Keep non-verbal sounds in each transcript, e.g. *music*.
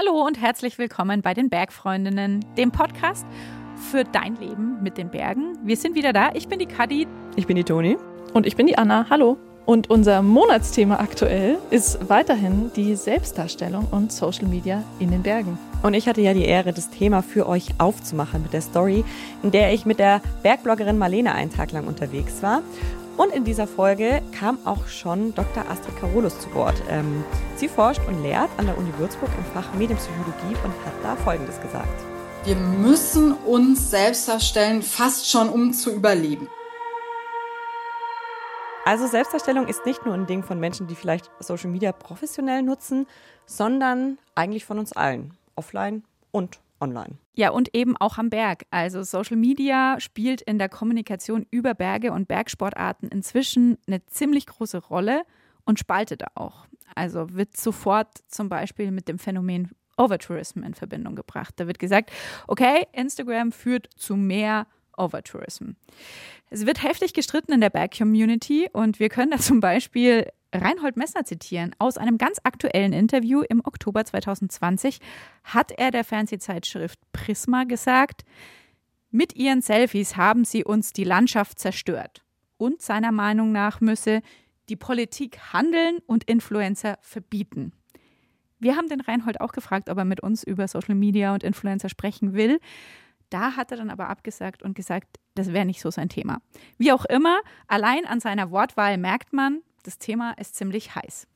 Hallo und herzlich willkommen bei den Bergfreundinnen, dem Podcast für dein Leben mit den Bergen. Wir sind wieder da. Ich bin die Kadi. Ich bin die Toni. Und ich bin die Anna. Hallo. Und unser Monatsthema aktuell ist weiterhin die Selbstdarstellung und Social Media in den Bergen. Und ich hatte ja die Ehre, das Thema für euch aufzumachen mit der Story, in der ich mit der Bergbloggerin Marlene einen Tag lang unterwegs war. Und in dieser Folge kam auch schon Dr. Astrid Carolus zu Wort. Ähm, sie forscht und lehrt an der Uni Würzburg im Fach Medienpsychologie und hat da Folgendes gesagt. Wir müssen uns selbst darstellen, fast schon um zu überleben. Also Selbstdarstellung ist nicht nur ein Ding von Menschen, die vielleicht Social Media professionell nutzen, sondern eigentlich von uns allen, offline und online. Ja, und eben auch am Berg. Also Social Media spielt in der Kommunikation über Berge und Bergsportarten inzwischen eine ziemlich große Rolle und spaltet auch. Also wird sofort zum Beispiel mit dem Phänomen Overtourism in Verbindung gebracht. Da wird gesagt, okay, Instagram führt zu mehr Overtourism. Es wird heftig gestritten in der Berg-Community und wir können da zum Beispiel Reinhold Messner zitieren. Aus einem ganz aktuellen Interview im Oktober 2020 hat er der Fernsehzeitschrift Prisma gesagt, mit ihren Selfies haben sie uns die Landschaft zerstört. Und seiner Meinung nach müsse die Politik handeln und Influencer verbieten. Wir haben den Reinhold auch gefragt, ob er mit uns über Social Media und Influencer sprechen will. Da hat er dann aber abgesagt und gesagt, das wäre nicht so sein Thema. Wie auch immer, allein an seiner Wortwahl merkt man, das Thema ist ziemlich heiß.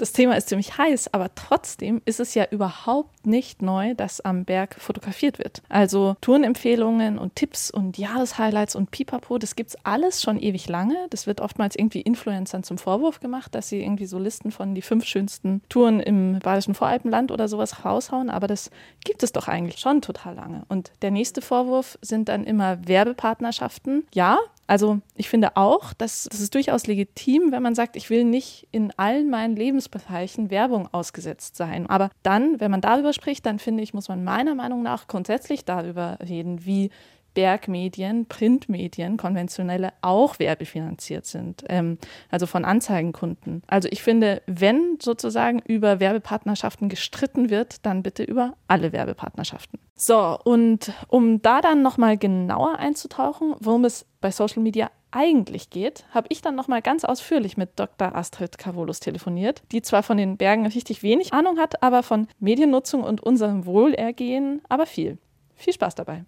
Das Thema ist ziemlich heiß, aber trotzdem ist es ja überhaupt nicht neu, dass am Berg fotografiert wird. Also Tourenempfehlungen und Tipps und Jahreshighlights und Pipapo, das gibt es alles schon ewig lange. Das wird oftmals irgendwie Influencern zum Vorwurf gemacht, dass sie irgendwie so Listen von die fünf schönsten Touren im Bayerischen Voralpenland oder sowas raushauen, aber das gibt es doch eigentlich schon total lange. Und der nächste Vorwurf sind dann immer Werbepartnerschaften. Ja, also ich finde auch, dass das ist durchaus legitim, wenn man sagt, ich will nicht in allen meinen Lebensbereichen Werbung ausgesetzt sein. Aber dann, wenn man darüber spricht, dann finde ich, muss man meiner Meinung nach grundsätzlich darüber reden, wie Bergmedien, Printmedien, konventionelle auch werbefinanziert sind, ähm, also von Anzeigenkunden. Also ich finde, wenn sozusagen über Werbepartnerschaften gestritten wird, dann bitte über alle Werbepartnerschaften. So, und um da dann nochmal genauer einzutauchen, worum es bei Social Media eigentlich geht, habe ich dann nochmal ganz ausführlich mit Dr. Astrid Carolus telefoniert, die zwar von den Bergen richtig wenig Ahnung hat, aber von Mediennutzung und unserem Wohlergehen aber viel. Viel Spaß dabei.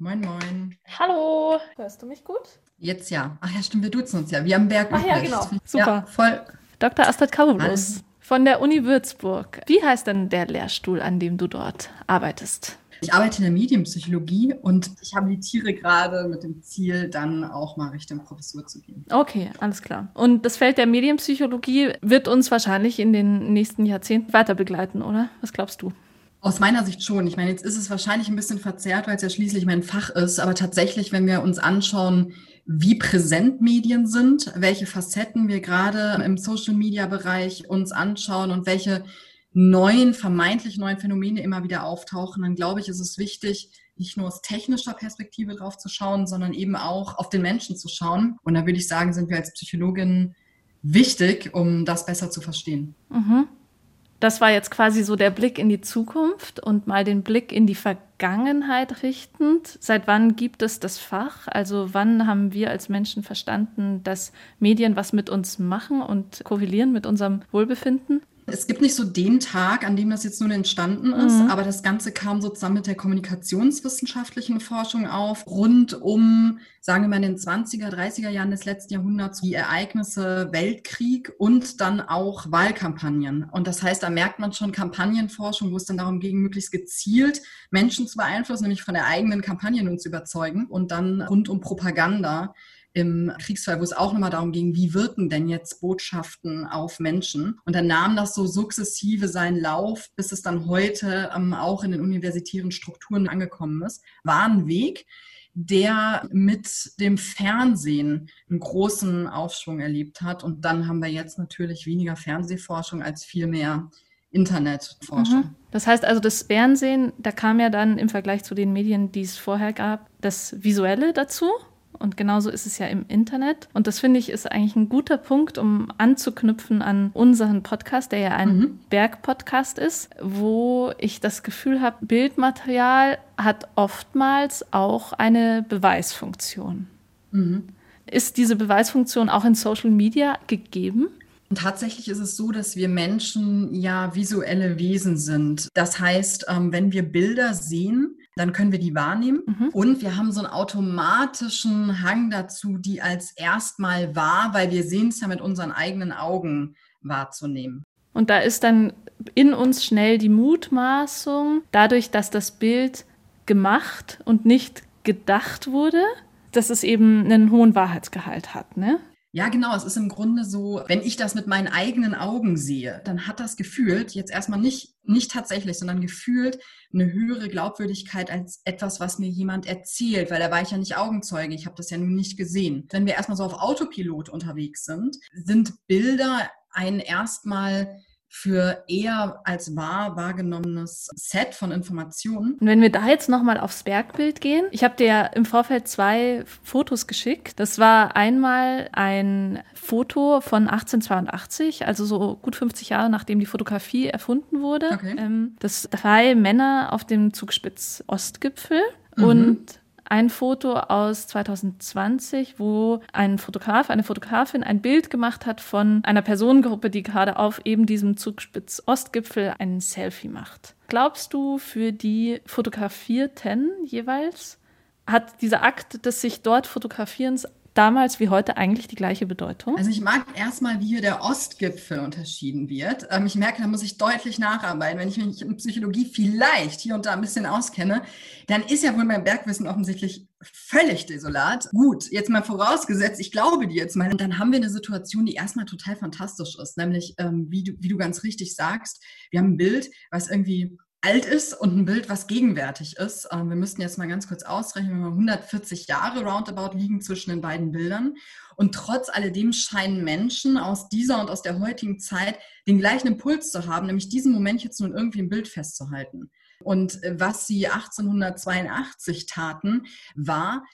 Moin, moin. Hallo. Hörst du mich gut? Jetzt ja. Ach ja, stimmt, wir duzen uns ja. Wir am Berg. Ach ja, genau. Super. Ja, voll. Dr. Astrid Karolus von der Uni Würzburg. Wie heißt denn der Lehrstuhl, an dem du dort arbeitest? Ich arbeite in der Medienpsychologie und ich habilitiere gerade mit dem Ziel, dann auch mal Richtung Professur zu gehen. Okay, alles klar. Und das Feld der Medienpsychologie wird uns wahrscheinlich in den nächsten Jahrzehnten weiter begleiten, oder? Was glaubst du? Aus meiner Sicht schon. Ich meine, jetzt ist es wahrscheinlich ein bisschen verzerrt, weil es ja schließlich mein Fach ist. Aber tatsächlich, wenn wir uns anschauen, wie präsent Medien sind, welche Facetten wir gerade im Social-Media-Bereich uns anschauen und welche neuen, vermeintlich neuen Phänomene immer wieder auftauchen, dann glaube ich, ist es wichtig, nicht nur aus technischer Perspektive drauf zu schauen, sondern eben auch auf den Menschen zu schauen. Und da würde ich sagen, sind wir als Psychologin wichtig, um das besser zu verstehen. Mhm das war jetzt quasi so der Blick in die Zukunft und mal den Blick in die Vergangenheit richtend. Seit wann gibt es das Fach? Also wann haben wir als Menschen verstanden, dass Medien was mit uns machen und korrelieren mit unserem Wohlbefinden? Es gibt nicht so den Tag, an dem das jetzt nun entstanden ist, mhm. aber das Ganze kam so zusammen mit der kommunikationswissenschaftlichen Forschung auf, rund um, sagen wir mal, in den 20er, 30er Jahren des letzten Jahrhunderts, die Ereignisse Weltkrieg und dann auch Wahlkampagnen. Und das heißt, da merkt man schon Kampagnenforschung, wo es dann darum ging, möglichst gezielt Menschen zu beeinflussen, nämlich von der eigenen Kampagne nun zu überzeugen und dann rund um Propaganda im Kriegsfall, wo es auch nochmal darum ging, wie wirken denn jetzt Botschaften auf Menschen? Und dann nahm das so sukzessive seinen Lauf, bis es dann heute ähm, auch in den universitären Strukturen angekommen ist. War ein Weg, der mit dem Fernsehen einen großen Aufschwung erlebt hat. Und dann haben wir jetzt natürlich weniger Fernsehforschung als viel mehr Internetforschung. Mhm. Das heißt also, das Fernsehen, da kam ja dann im Vergleich zu den Medien, die es vorher gab, das Visuelle dazu Und genauso ist es ja im Internet. Und das finde ich ist eigentlich ein guter Punkt, um anzuknüpfen an unseren Podcast, der ja ein mhm. Bergpodcast ist, wo ich das Gefühl habe, Bildmaterial hat oftmals auch eine Beweisfunktion. Mhm. Ist diese Beweisfunktion auch in Social Media gegeben? Und tatsächlich ist es so, dass wir Menschen ja visuelle Wesen sind. Das heißt, ähm, wenn wir Bilder sehen, dann können wir die wahrnehmen. Mhm. Und wir haben so einen automatischen Hang dazu, die als erstmal wahr, weil wir sehen es ja mit unseren eigenen Augen wahrzunehmen. Und da ist dann in uns schnell die Mutmaßung, dadurch, dass das Bild gemacht und nicht gedacht wurde, dass es eben einen hohen Wahrheitsgehalt hat, ne? Ja, genau. Es ist im Grunde so, wenn ich das mit meinen eigenen Augen sehe, dann hat das gefühlt jetzt erstmal nicht, nicht tatsächlich, sondern gefühlt eine höhere Glaubwürdigkeit als etwas, was mir jemand erzählt, weil da war ich ja nicht Augenzeuge. Ich habe das ja nun nicht gesehen. Wenn wir erstmal so auf Autopilot unterwegs sind, sind Bilder ein erstmal für eher als wahr wahrgenommenes Set von Informationen. Und wenn wir da jetzt nochmal aufs Bergbild gehen, ich habe dir im Vorfeld zwei Fotos geschickt. Das war einmal ein Foto von 1882, also so gut 50 Jahre nachdem die Fotografie erfunden wurde. Okay. Ähm, das drei Männer auf dem Zugspitz Ostgipfel. Mhm. Und ein Foto aus 2020, wo ein Fotograf, eine Fotografin ein Bild gemacht hat von einer Personengruppe, die gerade auf eben diesem Zugspitz Ostgipfel ein Selfie macht. Glaubst du, für die Fotografierten jeweils hat dieser Akt des sich dort Fotografierens damals wie heute eigentlich die gleiche Bedeutung? Also ich mag erstmal, wie hier der Ostgipfel unterschieden wird. Ähm, ich merke, da muss ich deutlich nacharbeiten. Wenn ich mich in Psychologie vielleicht hier und da ein bisschen auskenne, dann ist ja wohl mein Bergwissen offensichtlich völlig desolat. Gut, jetzt mal vorausgesetzt, ich glaube dir jetzt mal, und dann haben wir eine Situation, die erstmal total fantastisch ist, nämlich, ähm, wie, du, wie du ganz richtig sagst, wir haben ein Bild, was irgendwie alt ist und ein Bild, was gegenwärtig ist. Ähm, wir müssten jetzt mal ganz kurz ausrechnen, wenn wir 140 Jahre roundabout liegen zwischen den beiden Bildern. Und trotz alledem scheinen Menschen aus dieser und aus der heutigen Zeit den gleichen Impuls zu haben, nämlich diesen Moment jetzt nun irgendwie im Bild festzuhalten. Und äh, was sie 1882 taten, war,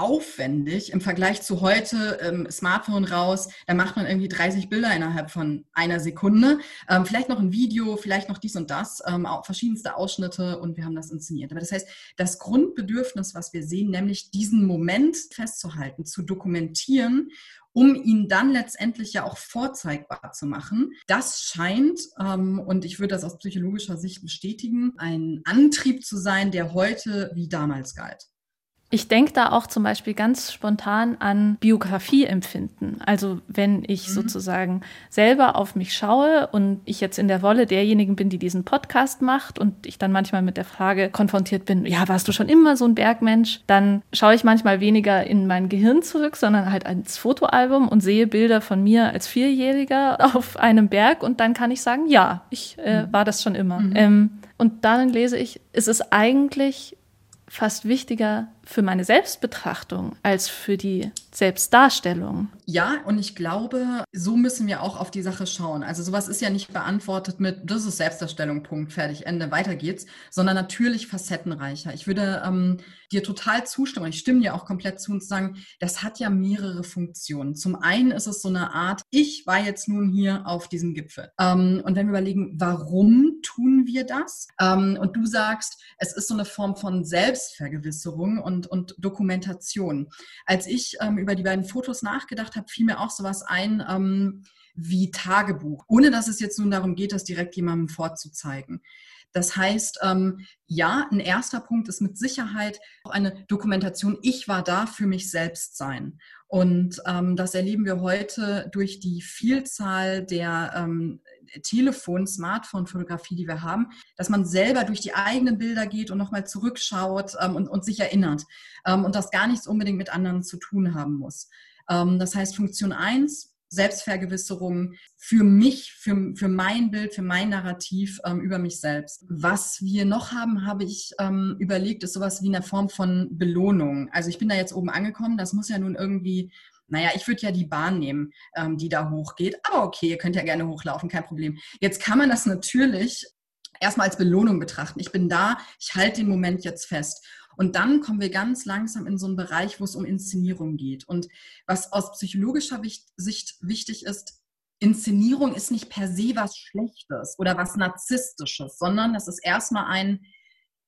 aufwendig im Vergleich zu heute, ähm, Smartphone raus, da macht man irgendwie 30 Bilder innerhalb von einer Sekunde, ähm, vielleicht noch ein Video, vielleicht noch dies und das, ähm, auch verschiedenste Ausschnitte und wir haben das inszeniert. Aber das heißt, das Grundbedürfnis, was wir sehen, nämlich diesen Moment festzuhalten, zu dokumentieren um ihn dann letztendlich ja auch vorzeigbar zu machen. Das scheint, ähm, und ich würde das aus psychologischer Sicht bestätigen, ein Antrieb zu sein, der heute wie damals galt. Ich denke da auch zum Beispiel ganz spontan an Biografieempfinden. Also wenn ich mhm. sozusagen selber auf mich schaue und ich jetzt in der Rolle derjenigen bin, die diesen Podcast macht und ich dann manchmal mit der Frage konfrontiert bin, ja, warst du schon immer so ein Bergmensch? Dann schaue ich manchmal weniger in mein Gehirn zurück, sondern halt ins Fotoalbum und sehe Bilder von mir als Vierjähriger *laughs* auf einem Berg und dann kann ich sagen, ja, ich äh, mhm. war das schon immer. Mhm. Ähm, und dann lese ich, es ist eigentlich fast wichtiger für meine Selbstbetrachtung als für die Selbstdarstellung. Ja, und ich glaube, so müssen wir auch auf die Sache schauen. Also sowas ist ja nicht beantwortet mit, das ist Selbstdarstellung, Punkt, fertig, Ende, weiter geht's, sondern natürlich facettenreicher. Ich würde ähm, dir total zustimmen, ich stimme dir auch komplett zu und sagen, das hat ja mehrere Funktionen. Zum einen ist es so eine Art, ich war jetzt nun hier auf diesem Gipfel. Ähm, und wenn wir überlegen, warum tun wir das? Ähm, und du sagst, es ist so eine Form von Selbstvergewisserung und, und Dokumentation. Als ich ähm, über die beiden Fotos nachgedacht habe, fiel mir auch sowas ein, ähm, wie Tagebuch, ohne dass es jetzt nun darum geht, das direkt jemandem vorzuzeigen. Das heißt, ähm, ja, ein erster Punkt ist mit Sicherheit auch eine Dokumentation, ich war da für mich selbst sein. Und ähm, das erleben wir heute durch die Vielzahl der ähm, Telefon, Smartphone-Fotografie, die wir haben, dass man selber durch die eigenen Bilder geht und nochmal zurückschaut ähm, und, und, sich erinnert ähm, und das gar nichts unbedingt mit anderen zu tun haben muss. Ähm, das heißt, Funktion 1, Selbstvergewisserung für mich, für, für mein Bild, für mein Narrativ ähm, über mich selbst. Was wir noch haben, habe ich ähm, überlegt, ist sowas wie eine Form von Belohnung. Also ich bin da jetzt oben angekommen, das muss ja nun irgendwie, naja, ich würde ja die Bahn nehmen, ähm, die da hochgeht, aber okay, ihr könnt ja gerne hochlaufen, kein Problem. Jetzt kann man das natürlich erstmal als Belohnung betrachten. Ich bin da, ich halte den Moment jetzt fest. Und dann kommen wir ganz langsam in so einen Bereich, wo es um Inszenierung geht. Und was aus psychologischer Sicht wichtig ist, Inszenierung ist nicht per se was Schlechtes oder was Narzisstisches, sondern das ist erstmal ein,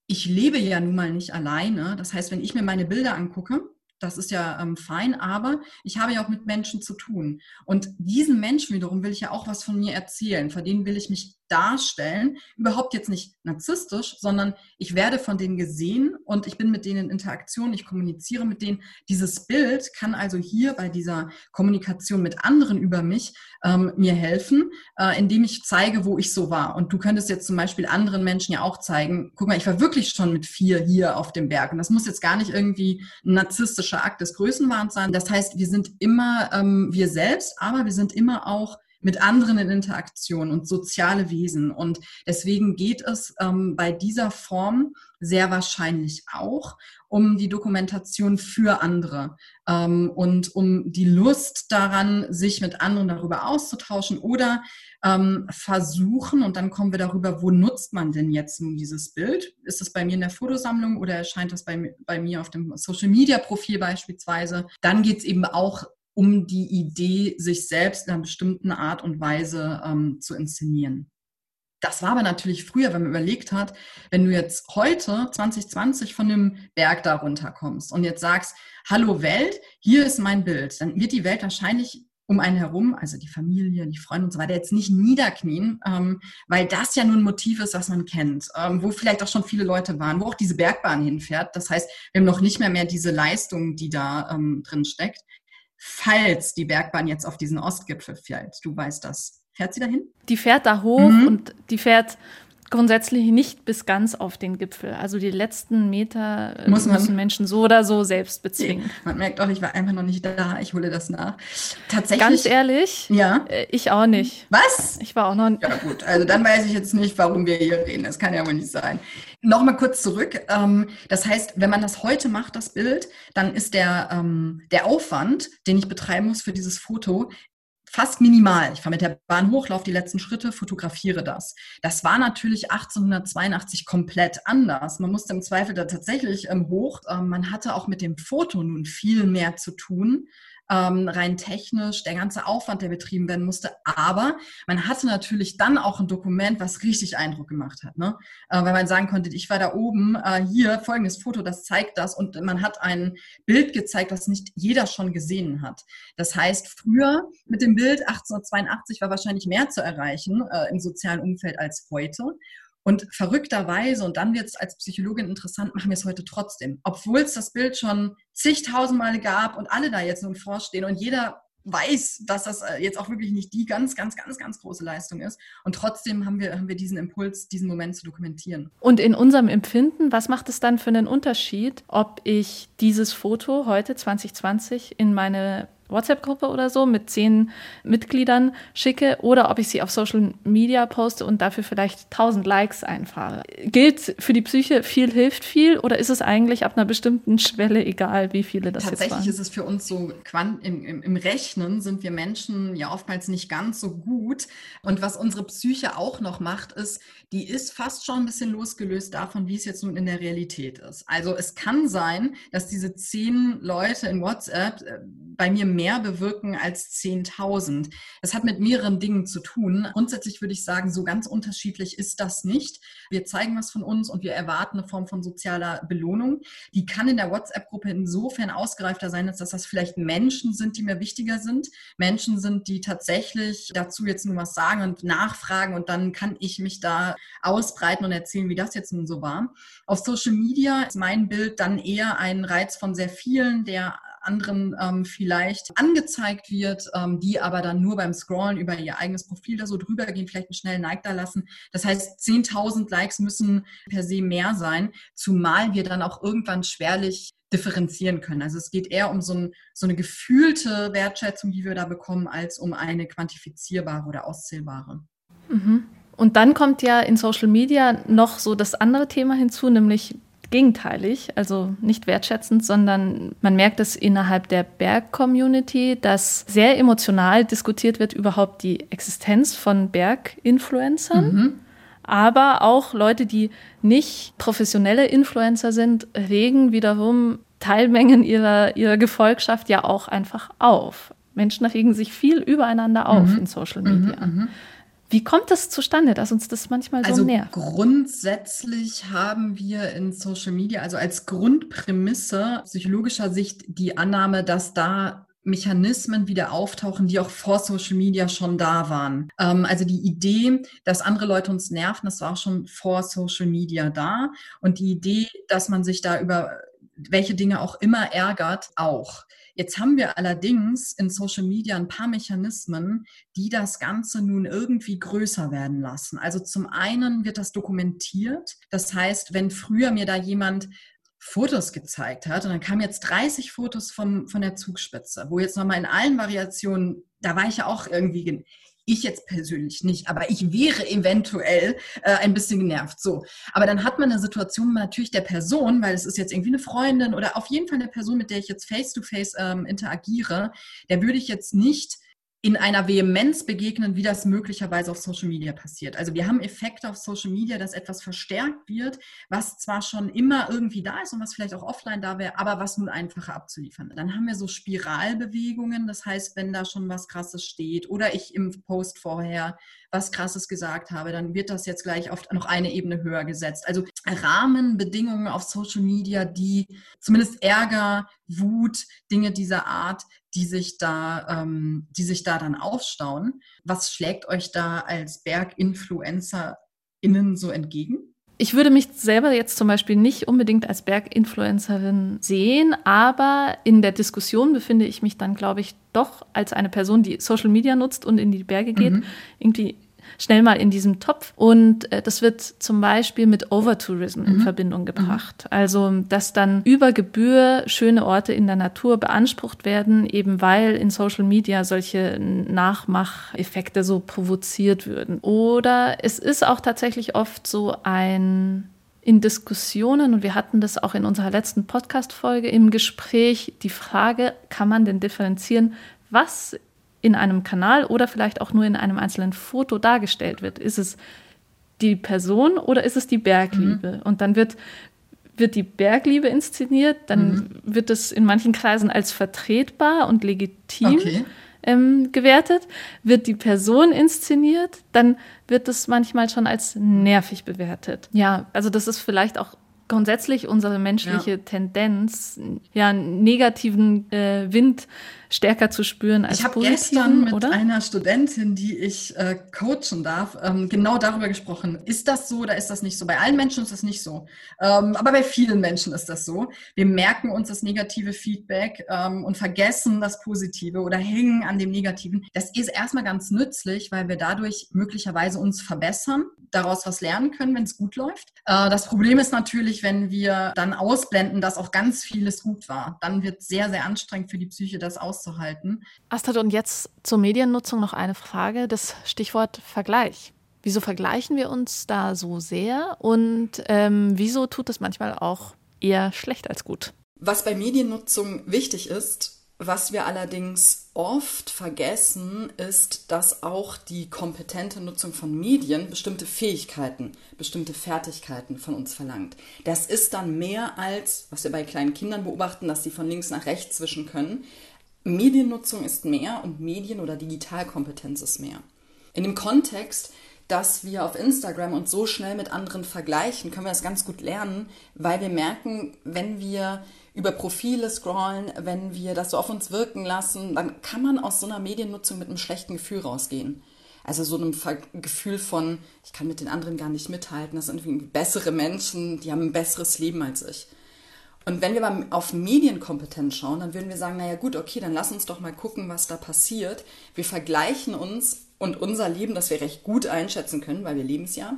ich lebe ja nun mal nicht alleine. Das heißt, wenn ich mir meine Bilder angucke, das ist ja ähm, fein, aber ich habe ja auch mit Menschen zu tun. Und diesen Menschen wiederum will ich ja auch was von mir erzählen, vor denen will ich mich darstellen. Überhaupt jetzt nicht narzisstisch, sondern ich werde von denen gesehen und ich bin mit denen in Interaktion, ich kommuniziere mit denen. Dieses Bild kann also hier bei dieser Kommunikation mit anderen über mich ähm, mir helfen, äh, indem ich zeige, wo ich so war. Und du könntest jetzt zum Beispiel anderen Menschen ja auch zeigen, guck mal, ich war wirklich schon mit vier hier auf dem Berg. Und das muss jetzt gar nicht irgendwie ein narzisstischer Akt des Größenwahns sein. Das heißt, wir sind immer ähm, wir selbst, aber wir sind immer auch mit anderen in Interaktion und soziale Wesen. Und deswegen geht es ähm, bei dieser Form sehr wahrscheinlich auch um die Dokumentation für andere ähm, und um die Lust daran, sich mit anderen darüber auszutauschen oder ähm, versuchen, und dann kommen wir darüber, wo nutzt man denn jetzt nun dieses Bild? Ist es bei mir in der Fotosammlung oder erscheint das bei, bei mir auf dem Social-Media-Profil beispielsweise? Dann geht es eben auch um die Idee, sich selbst in einer bestimmten Art und Weise ähm, zu inszenieren. Das war aber natürlich früher, wenn man überlegt hat, wenn du jetzt heute 2020 von dem Berg da runterkommst und jetzt sagst, hallo Welt, hier ist mein Bild, dann wird die Welt wahrscheinlich um einen herum, also die Familie, die Freunde und so weiter, jetzt nicht niederknien, ähm, weil das ja nun ein Motiv ist, was man kennt, ähm, wo vielleicht auch schon viele Leute waren, wo auch diese Bergbahn hinfährt. Das heißt, wir haben noch nicht mehr mehr diese Leistung, die da ähm, drin steckt falls die Bergbahn jetzt auf diesen Ostgipfel fährt. Du weißt das. Fährt sie dahin? Die fährt da hoch mhm. und die fährt grundsätzlich nicht bis ganz auf den Gipfel. Also die letzten Meter äh, Muss müssen Menschen so oder so selbst bezwingen. Man merkt auch, ich war einfach noch nicht da. Ich hole das nach. Tatsächlich. Ganz ehrlich? Ja. Äh, ich auch nicht. Was? Ich war auch noch nicht. Ja gut, also dann weiß ich jetzt nicht, warum wir hier reden. Das kann ja wohl nicht sein. Nochmal kurz zurück. Ähm, das heißt, wenn man das heute macht, das Bild, dann ist der, ähm, der Aufwand, den ich betreiben muss für dieses Foto, fast minimal. Ich fahre mit der Bahn hoch, laufe die letzten Schritte, fotografiere das. Das war natürlich 1882 komplett anders. Man musste im Zweifel da tatsächlich ähm, hoch. Ähm, man hatte auch mit dem Foto nun viel mehr zu tun ähm, rein technisch, der ganze Aufwand, der betrieben werden musste. Aber man hatte natürlich dann auch ein Dokument, was richtig Eindruck gemacht hat. Ne? Äh, weil man sagen konnte, ich war da oben, äh, hier folgendes Foto, das zeigt das. Und man hat ein Bild gezeigt, das nicht jeder schon gesehen hat. Das heißt, früher mit dem Bild 1882 war wahrscheinlich mehr zu erreichen äh, im sozialen Umfeld als heute. Und verrückterweise, und dann wird es als Psychologin interessant, machen wir es heute trotzdem. Obwohl es das Bild schon zigtausend Male gab und alle da jetzt nun vorstehen und jeder weiß, dass das äh, jetzt auch wirklich nicht die ganz, ganz, ganz, ganz große Leistung ist. Und trotzdem haben wir, haben wir diesen Impuls, diesen Moment zu dokumentieren. Und in unserem Empfinden, was macht es dann für einen Unterschied, ob ich dieses Foto heute 2020 in meine WhatsApp-Gruppe oder so mit zehn Mitgliedern schicke oder ob ich sie auf Social Media poste und dafür vielleicht 1000 Likes einfahre. Gilt für die Psyche, viel hilft viel oder ist es eigentlich ab einer bestimmten Schwelle egal, wie viele das Tatsächlich jetzt waren? ist es für uns so, im, im, im Rechnen sind wir Menschen ja oftmals nicht ganz so gut. Und was unsere Psyche auch noch macht, ist, die ist fast schon ein bisschen losgelöst davon, wie es jetzt nun in der Realität ist. Also es kann sein, dass diese zehn Leute in WhatsApp äh, bei mir mehr mehr bewirken als 10.000. Das hat mit mehreren Dingen zu tun. Grundsätzlich würde ich sagen, so ganz unterschiedlich ist das nicht. Wir zeigen was von uns und wir erwarten eine Form von sozialer Belohnung. Die kann in der WhatsApp-Gruppe insofern ausgereifter sein, als dass das vielleicht Menschen sind, die mir wichtiger sind. Menschen sind, die tatsächlich dazu jetzt nur was sagen und nachfragen und dann kann ich mich da ausbreiten und erzählen, wie das jetzt nun so war. Auf Social Media ist mein Bild dann eher ein Reiz von sehr vielen, der anderen ähm, vielleicht angezeigt wird, ähm, die aber dann nur beim Scrollen über ihr eigenes Profil da so drüber gehen, vielleicht einen schnellen Like da lassen. Das heißt, 10.000 Likes müssen per se mehr sein, zumal wir dann auch irgendwann schwerlich differenzieren können. Also es geht eher um so, ein, so, eine gefühlte Wertschätzung, die wir da bekommen, als um eine quantifizierbare oder auszählbare. Mhm. Und dann kommt ja in Social Media noch so das andere Thema hinzu, nämlich gegenteilig, also nicht wertschätzend, sondern man merkt es innerhalb der Berg-Community, dass sehr emotional diskutiert wird überhaupt die Existenz von Berg-Influencern. Mhm. Aber auch Leute, die nicht professionelle Influencer sind, regen wiederum Teilmengen ihrer, ihrer Gefolgschaft ja auch einfach auf. Menschen regen sich viel übereinander auf mhm. in Social Media. Mhm, mhm. Wie kommt das zustande, dass uns das manchmal so also nervt? Grundsätzlich haben wir in Social Media, also als Grundprämisse psychologischer Sicht, die Annahme, dass da Mechanismen wieder auftauchen, die auch vor Social Media schon da waren. Ähm, also die Idee, dass andere Leute uns nerven, das war auch schon vor Social Media da. Und die Idee, dass man sich da über welche Dinge auch immer ärgert, auch. Jetzt haben wir allerdings in Social Media ein paar Mechanismen, die das Ganze nun irgendwie größer werden lassen. Also zum einen wird das dokumentiert. Das heißt, wenn früher mir da jemand Fotos gezeigt hat und dann kamen jetzt 30 Fotos vom, von der Zugspitze, wo jetzt nochmal in allen Variationen, da war ich ja auch irgendwie ich jetzt persönlich nicht, aber ich wäre eventuell äh, ein bisschen genervt. So. Aber dann hat man eine Situation natürlich der Person, weil es ist jetzt irgendwie eine Freundin oder auf jeden Fall eine Person, mit der ich jetzt face-to-face -face, ähm, interagiere, der würde ich jetzt nicht in einer Vehemenz begegnen, wie das möglicherweise auf Social Media passiert. Also wir haben Effekte auf Social Media, dass etwas verstärkt wird, was zwar schon immer irgendwie da ist und was vielleicht auch offline da wäre, aber was nun einfacher abzuliefern. Dann haben wir so Spiralbewegungen, das heißt, wenn da schon was Krasses steht oder ich im Post vorher was Krasses gesagt habe, dann wird das jetzt gleich oft noch eine Ebene höher gesetzt. Also Rahmenbedingungen auf Social Media, die zumindest Ärger, Wut, Dinge dieser Art, die sich da, ähm, die sich da dann aufstauen. Was schlägt euch da als BerginfluencerInnen so entgegen? Ich würde mich selber jetzt zum Beispiel nicht unbedingt als Berginfluencerin sehen, aber in der Diskussion befinde ich mich dann, glaube ich, doch als eine Person, die Social Media nutzt und in die Berge geht, mhm. irgendwie schnell mal in diesem Topf. Und äh, das wird zum Beispiel mit Overtourism mhm. in Verbindung gebracht. Mhm. Also, dass dann über Gebühr schöne Orte in der Natur beansprucht werden, eben weil in Social Media solche Nachmacheffekte so provoziert würden. Oder es ist auch tatsächlich oft so ein in Diskussionen, und wir hatten das auch in unserer letzten Podcast-Folge im Gespräch, die Frage, kann man denn differenzieren, was in einem Kanal oder vielleicht auch nur in einem einzelnen Foto dargestellt wird. Ist es die Person oder ist es die Bergliebe? Mhm. Und dann wird, wird die Bergliebe inszeniert, dann mhm. wird es in manchen Kreisen als vertretbar und legitim okay. ähm, gewertet. Wird die Person inszeniert, dann wird es manchmal schon als nervig bewertet. Ja, also das ist vielleicht auch grundsätzlich unsere menschliche ja. Tendenz, ja, negativen äh, Wind stärker zu spüren als Ich habe gestern mit oder? einer Studentin, die ich äh, coachen darf, ähm, genau darüber gesprochen. Ist das so oder ist das nicht so? Bei allen Menschen ist das nicht so. Ähm, aber bei vielen Menschen ist das so. Wir merken uns das negative Feedback ähm, und vergessen das Positive oder hängen an dem Negativen. Das ist erstmal ganz nützlich, weil wir dadurch möglicherweise uns verbessern, daraus was lernen können, wenn es gut läuft. Äh, das Problem ist natürlich, wenn wir dann ausblenden, dass auch ganz vieles gut war. Dann wird es sehr, sehr anstrengend für die Psyche, das auszublenden auszuhalten. Astrid, und jetzt zur Mediennutzung noch eine Frage, das Stichwort Vergleich. Wieso vergleichen wir uns da so sehr und ähm, wieso tut es manchmal auch eher schlecht als gut? Was bei Mediennutzung wichtig ist, was wir allerdings oft vergessen, ist, dass auch die kompetente Nutzung von Medien bestimmte Fähigkeiten, bestimmte Fertigkeiten von uns verlangt. Das ist dann mehr als, was wir bei kleinen Kindern beobachten, dass sie von links nach rechts zwischen können. Mediennutzung ist mehr und Medien- oder Digitalkompetenz ist mehr. In dem Kontext, dass wir auf Instagram uns so schnell mit anderen vergleichen, können wir das ganz gut lernen, weil wir merken, wenn wir über Profile scrollen, wenn wir das so auf uns wirken lassen, dann kann man aus so einer Mediennutzung mit einem schlechten Gefühl rausgehen. Also so einem Gefühl von, ich kann mit den anderen gar nicht mithalten, das sind irgendwie bessere Menschen, die haben ein besseres Leben als ich. Und wenn wir mal auf Medienkompetenz schauen, dann würden wir sagen, naja gut, okay, dann lass uns doch mal gucken, was da passiert. Wir vergleichen uns und unser Leben, das wir recht gut einschätzen können, weil wir leben es ja,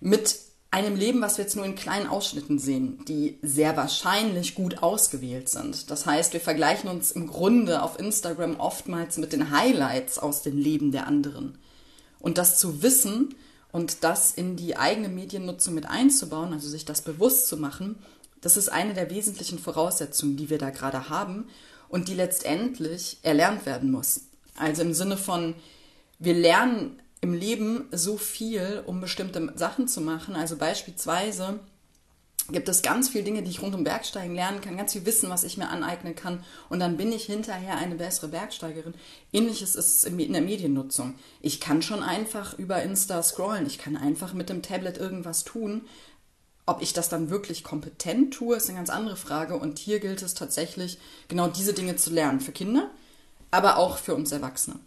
mit einem Leben, was wir jetzt nur in kleinen Ausschnitten sehen, die sehr wahrscheinlich gut ausgewählt sind. Das heißt, wir vergleichen uns im Grunde auf Instagram oftmals mit den Highlights aus dem Leben der anderen. Und das zu wissen und das in die eigene Mediennutzung mit einzubauen, also sich das bewusst zu machen, das ist eine der wesentlichen Voraussetzungen, die wir da gerade haben und die letztendlich erlernt werden muss. Also im Sinne von, wir lernen im Leben so viel, um bestimmte Sachen zu machen. Also beispielsweise gibt es ganz viele Dinge, die ich rund um Bergsteigen lernen kann, ganz viel Wissen, was ich mir aneignen kann. Und dann bin ich hinterher eine bessere Bergsteigerin. Ähnliches ist es in der Mediennutzung. Ich kann schon einfach über Insta scrollen. Ich kann einfach mit dem Tablet irgendwas tun. Ob ich das dann wirklich kompetent tue, ist eine ganz andere Frage. Und hier gilt es tatsächlich, genau diese Dinge zu lernen. Für Kinder, aber auch für uns Erwachsene.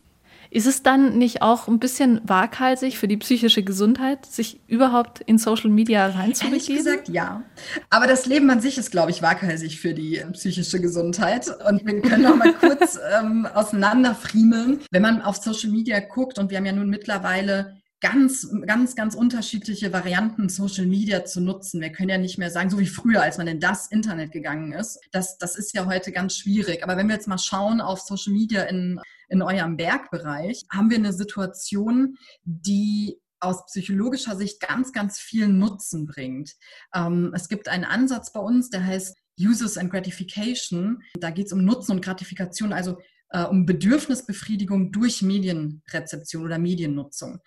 Ist es dann nicht auch ein bisschen waghalsig für die psychische Gesundheit, sich überhaupt in Social Media reinzubegeben? Ehrlich gesagt, ja. Aber das Leben an sich ist, glaube ich, waghalsig für die psychische Gesundheit. Und wir können noch mal kurz *laughs* ähm, auseinanderfriemeln. Wenn man auf Social Media guckt, und wir haben ja nun mittlerweile ganz, ganz, ganz unterschiedliche Varianten Social Media zu nutzen. Wir können ja nicht mehr sagen, so wie früher, als man in das Internet gegangen ist. Das, das ist ja heute ganz schwierig. Aber wenn wir jetzt mal schauen auf Social Media in, in eurem Bergbereich, haben wir eine Situation, die aus psychologischer Sicht ganz, ganz viel Nutzen bringt. Ähm, es gibt einen Ansatz bei uns, der heißt Uses and Gratification. Da geht es um Nutzen und Gratifikation, also äh, um Bedürfnisbefriedigung durch Medienrezeption oder Mediennutzung.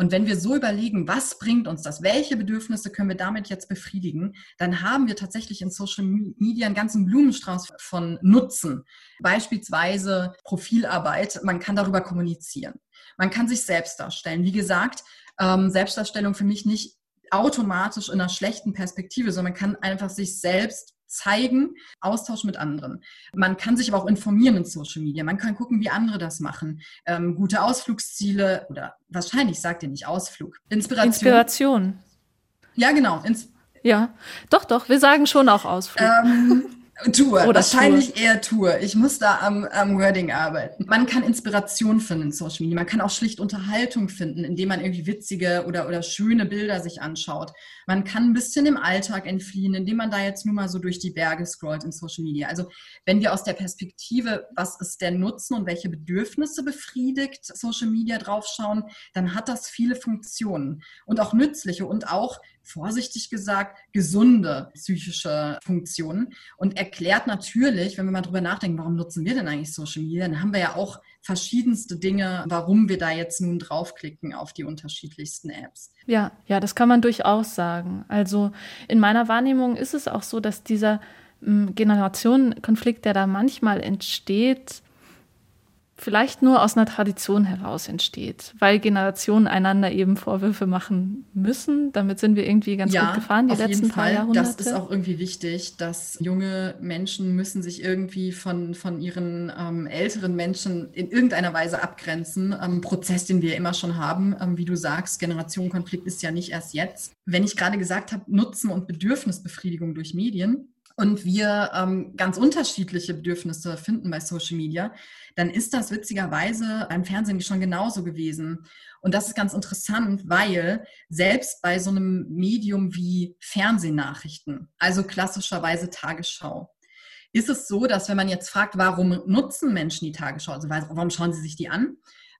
Und wenn wir so überlegen, was bringt uns das, welche Bedürfnisse können wir damit jetzt befriedigen, dann haben wir tatsächlich in Social Media einen ganzen Blumenstrauß von Nutzen. Beispielsweise Profilarbeit, man kann darüber kommunizieren. Man kann sich selbst darstellen. Wie gesagt, ähm, Selbstdarstellung für mich nicht automatisch in einer schlechten Perspektive, sondern man kann einfach sich selbst zeigen, Austausch mit anderen. Man kann sich aber auch informieren in Social Media. Man kann gucken, wie andere das machen. Ähm, gute Ausflugsziele oder wahrscheinlich sagt ihr nicht Ausflug. Inspiration. Inspiration. Ja, genau. Ins ja, doch, doch. Wir sagen schon auch Ausflug. Ähm, Tour, Oder wahrscheinlich Tour. eher Tour. Ich muss da am, am Wording arbeiten. Man kann Inspiration finden in Social Media. Man kann auch schlicht Unterhaltung finden, indem man irgendwie witzige oder, oder schöne Bilder sich anschaut. Man kann ein bisschen im Alltag entfliehen, indem man da jetzt nur mal so durch die Berge scrollt in Social Media. Also wenn wir aus der Perspektive, was ist der Nutzen und welche Bedürfnisse befriedigt Social Media draufschauen, dann hat das viele Funktionen und auch nützliche und auch vorsichtig gesagt, gesunde psychische Funktionen und erklärt natürlich, wenn wir mal drüber nachdenken, warum nutzen wir denn eigentlich Social Media, dann haben wir ja auch verschiedenste Dinge, warum wir da jetzt nun draufklicken auf die unterschiedlichsten Apps. Ja, ja, das kann man durchaus sagen. Also in meiner Wahrnehmung ist es auch so, dass dieser hm, Generationenkonflikt, der da manchmal entsteht, vielleicht nur aus einer Tradition heraus entsteht, weil Generationen einander eben Vorwürfe machen müssen. Damit sind wir irgendwie ganz ja, gut gefahren die letzten paar Fall. Jahrhunderte. Das ist auch irgendwie wichtig, dass junge Menschen müssen sich irgendwie von, von ihren ähm, älteren Menschen in irgendeiner Weise abgrenzen. Ähm, Prozess, den wir immer schon haben, ähm, wie du sagst, Generationenkonflikt ist ja nicht erst jetzt. Wenn ich gerade gesagt habe, Nutzen und Bedürfnisbefriedigung durch Medien, und wir ähm, ganz unterschiedliche Bedürfnisse finden bei Social Media, dann ist das witzigerweise beim Fernsehen schon genauso gewesen. Und das ist ganz interessant, weil selbst bei so einem Medium wie Fernsehnachrichten, also klassischerweise Tagesschau, ist es so, dass wenn man jetzt fragt, warum nutzen Menschen die Tagesschau, also warum schauen sie sich die an,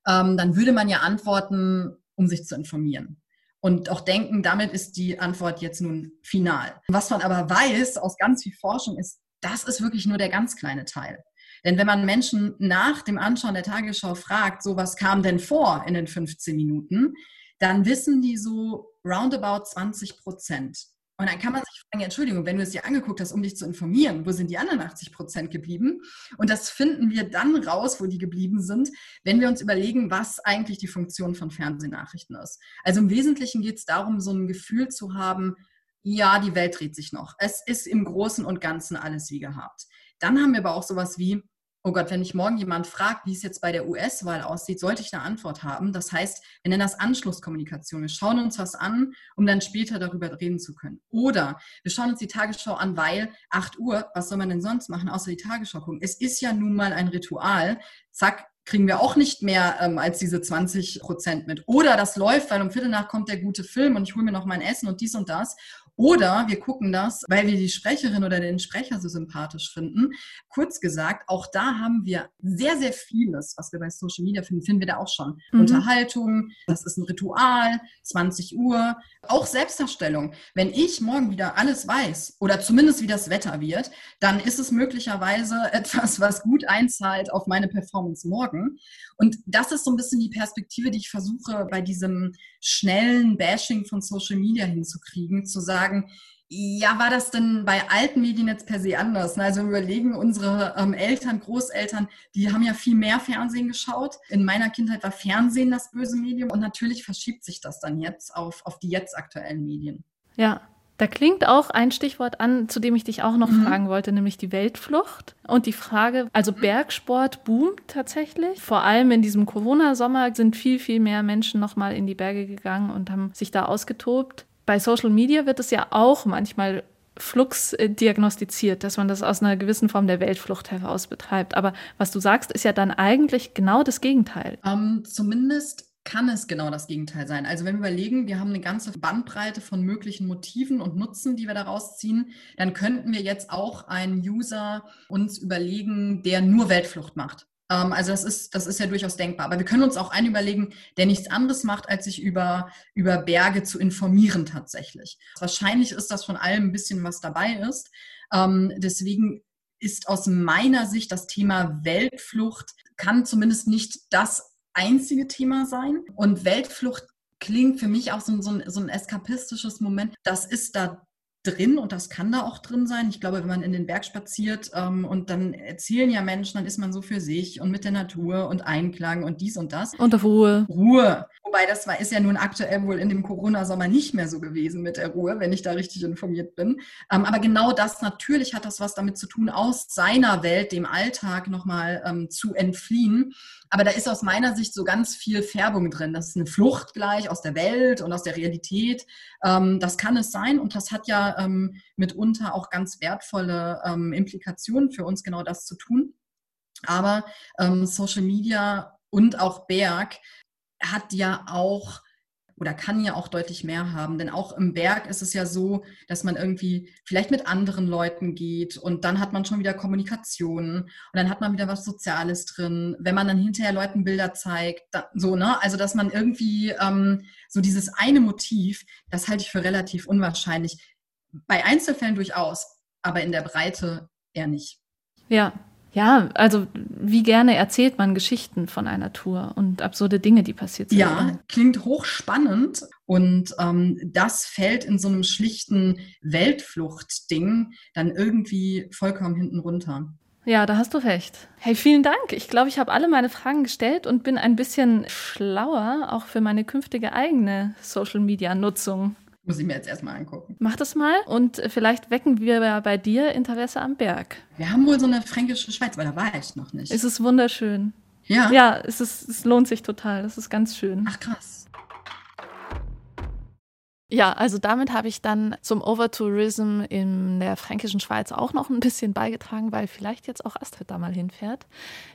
ähm, dann würde man ja antworten, um sich zu informieren und auch denken, damit ist die Antwort jetzt nun final. Was man aber weiß aus ganz viel Forschung ist, das ist wirklich nur der ganz kleine Teil. Denn wenn man Menschen nach dem Anschauen der Tagesschau fragt, so was kam denn vor in den 15 Minuten, dann wissen die so roundabout 20 Prozent. Und dann kann man sich fragen, Entschuldigung, wenn du es dir angeguckt hast, um dich zu informieren, wo sind die anderen 80 Prozent geblieben? Und das finden wir dann raus, wo die geblieben sind, wenn wir uns überlegen, was eigentlich die Funktion von Fernsehnachrichten ist. Also im Wesentlichen geht es darum, so ein Gefühl zu haben, ja, die Welt dreht sich noch. Es ist im Großen und Ganzen alles wie gehabt. Dann haben wir aber auch sowas wie, oh Gott, wenn mich morgen jemand fragt, wie es jetzt bei der US-Wahl aussieht, sollte ich eine Antwort haben. Das heißt, wir nennen das Anschlusskommunikation. Wir schauen uns was an, um dann später darüber reden zu können. Oder wir schauen uns die Tagesschau an, weil 8 Uhr, was soll man denn sonst machen, außer die Tagesschau gucken? Es ist ja nun mal ein Ritual. Zack, kriegen wir auch nicht mehr ähm, als diese 20 Prozent mit. Oder das läuft, weil um Viertel nach kommt der gute Film und ich hole mir noch mein Essen und dies und das. Oder wir gucken das, weil wir die Sprecherin oder den Sprecher so sympathisch finden. Kurz gesagt, auch da haben wir sehr, sehr vieles, was wir bei Social Media finden, finden wir da auch schon. Mhm. Unterhaltung, das ist ein Ritual, 20 Uhr, auch Selbstdarstellung. Wenn ich morgen wieder alles weiß oder zumindest wie das Wetter wird, dann ist es möglicherweise *laughs* etwas, was gut einzahlt auf meine Performance morgen. Und das ist so ein bisschen die Perspektive, die ich versuche bei diesem schnellen Bashing von Social Media hinzukriegen, zu sagen, ja, war das denn bei alten Medien jetzt per se anders? Also überlegen, unsere ähm, Eltern, Großeltern, die haben ja viel mehr Fernsehen geschaut. In meiner Kindheit war Fernsehen das böse Medium und natürlich verschiebt sich das dann jetzt auf, auf die jetzt aktuellen Medien. Ja, da klingt auch ein Stichwort an, zu dem ich dich auch noch mhm. fragen wollte, nämlich die Weltflucht. Und die Frage, also Bergsport boomt tatsächlich. Vor allem in diesem Corona-Sommer sind viel, viel mehr Menschen nochmal in die Berge gegangen und haben sich da ausgetobt bei Social Media wird es ja auch manchmal Flux äh, diagnostiziert, dass man das aus einer gewissen Form der Weltflucht heraus betreibt. Aber was du sagst, ist ja dann eigentlich genau das Gegenteil. Um, ähm, zumindest kann es genau das Gegenteil sein. Also wenn wir überlegen, wir haben eine ganze Bandbreite von möglichen Motiven und Nutzen, die wir daraus ziehen, dann könnten wir jetzt auch einen User uns überlegen, der nur Weltflucht macht. Ähm, also das ist, das ist ja durchaus denkbar. Aber wir können uns auch einen überlegen, der nichts anderes macht, als sich über, über Berge zu informieren tatsächlich. Wahrscheinlich ist das von allem ein bisschen was dabei ist. Ähm, deswegen ist aus meiner Sicht das Thema Weltflucht, kann zumindest nicht das einzige Thema sein. Und Weltflucht klingt für mich auch so, so, so ein eskapistisches Moment. Das ist da drin und das kann da auch drin sein. Ich glaube, wenn man in den Berg spaziert ähm, und dann erzählen ja Menschen, dann ist man so für sich und mit der Natur und Einklang und dies und das. Und Ruhe. Ruhe. Wobei das war, ist ja nun aktuell wohl in dem Corona-Sommer nicht mehr so gewesen mit der Ruhe, wenn ich da richtig informiert bin. Ähm, aber genau das, natürlich hat das was damit zu tun, aus seiner Welt, dem Alltag nochmal ähm, zu entfliehen. Aber da ist aus meiner Sicht so ganz viel Färbung drin. Das ist eine Flucht gleich aus der Welt und aus der Realität. Ähm, das kann es sein und das hat ja ähm, mitunter auch ganz wertvolle ähm, Implikationen für uns, genau das zu tun. Aber Social Media und auch Berg hat ja auch oder kann ja auch deutlich mehr haben. Denn auch im Berg ist es ja so, dass man irgendwie vielleicht mit anderen Leuten geht und dann hat man schon wieder Kommunikation und dann hat man wieder was Soziales drin. Wenn man dann hinterher Leuten Bilder zeigt, da, so, ne? Also, dass man irgendwie ähm, so dieses eine Motiv, das halte ich für relativ unwahrscheinlich. Bei Einzelfällen durchaus, aber in der Breite eher nicht. Ja, ja, also wie gerne erzählt man Geschichten von einer Tour und absurde Dinge, die passiert sind. Ja, klingt hochspannend und ähm, das fällt in so einem schlichten Weltflucht-Ding dann irgendwie vollkommen hinten runter. Ja, da hast du recht. Hey, vielen Dank. Ich glaube, ich habe alle meine Fragen gestellt und bin ein bisschen schlauer, auch für meine künftige eigene Social-Media-Nutzung. Muss ich mir jetzt erstmal angucken. Mach das mal und vielleicht wecken wir bei dir Interesse am Berg. Wir haben wohl so eine fränkische Schweiz, weil da war ich noch nicht. Es ist wunderschön. Ja. Ja, es, ist, es lohnt sich total. Das ist ganz schön. Ach krass. Ja, also damit habe ich dann zum Overtourism in der fränkischen Schweiz auch noch ein bisschen beigetragen, weil vielleicht jetzt auch Astrid da mal hinfährt.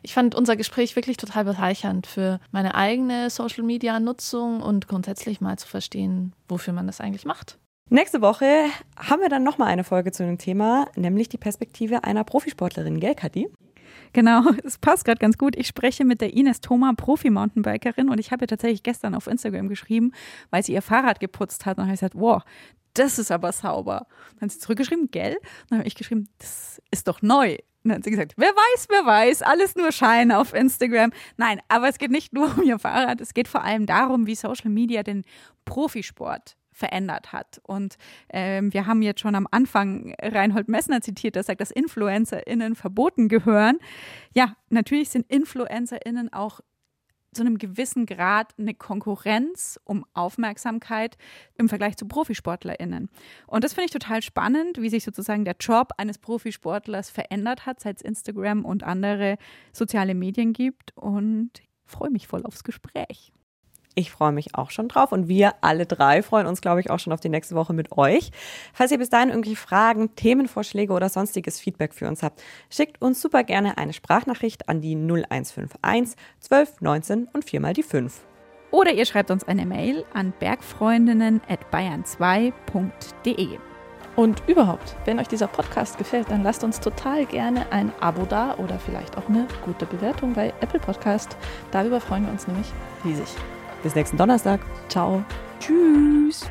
Ich fand unser Gespräch wirklich total bereichernd für meine eigene Social-Media-Nutzung und grundsätzlich mal zu verstehen, wofür man das eigentlich macht. Nächste Woche haben wir dann nochmal eine Folge zu dem Thema, nämlich die Perspektive einer Profisportlerin, gell, Kathi? Genau, *laughs* es passt gerade ganz gut. Ich spreche mit der Ines Thoma, Profi-Mountainbikerin, und ich habe ihr tatsächlich gestern auf Instagram geschrieben, weil sie ihr Fahrrad geputzt hat. Und habe ich gesagt, wow, das ist aber sauber. Dann hat sie zurückgeschrieben, gell? Dann habe ich geschrieben, das ist doch neu. Und dann hat sie gesagt, wer weiß, wer weiß, alles nur Schein auf Instagram. Nein, aber es geht nicht nur um ihr Fahrrad, es geht vor allem darum, wie Social Media den Profisport verändert hat. Und ähm, wir haben jetzt schon am Anfang Reinhold Messner zitiert, der sagt, dass InfluencerInnen verboten gehören. Ja, natürlich sind InfluencerInnen auch zu einem gewissen Grad eine Konkurrenz um Aufmerksamkeit im Vergleich zu ProfisportlerInnen. Und das finde ich total spannend, wie sich sozusagen der Job eines Profisportlers verändert hat, seit es Instagram und andere soziale Medien gibt. Und freue mich voll aufs Gespräch. Ich freue mich auch schon drauf und wir alle drei freuen uns, glaube ich, auch schon auf die nächste Woche mit euch. Falls ihr bis dahin irgendwelche Fragen, Themenvorschläge oder sonstiges Feedback für uns habt, schickt uns super gerne eine Sprachnachricht an die 0151 12 19 und viermal die 5. Oder ihr schreibt uns eine Mail an bergfreundinnen at bayern2.de. Und überhaupt, wenn euch dieser Podcast gefällt, dann lasst uns total gerne ein Abo da oder vielleicht auch eine gute Bewertung bei Apple Podcast. Darüber freuen wir uns nämlich riesig. Bis nächsten Donnerstag. Ciao. Tschüss.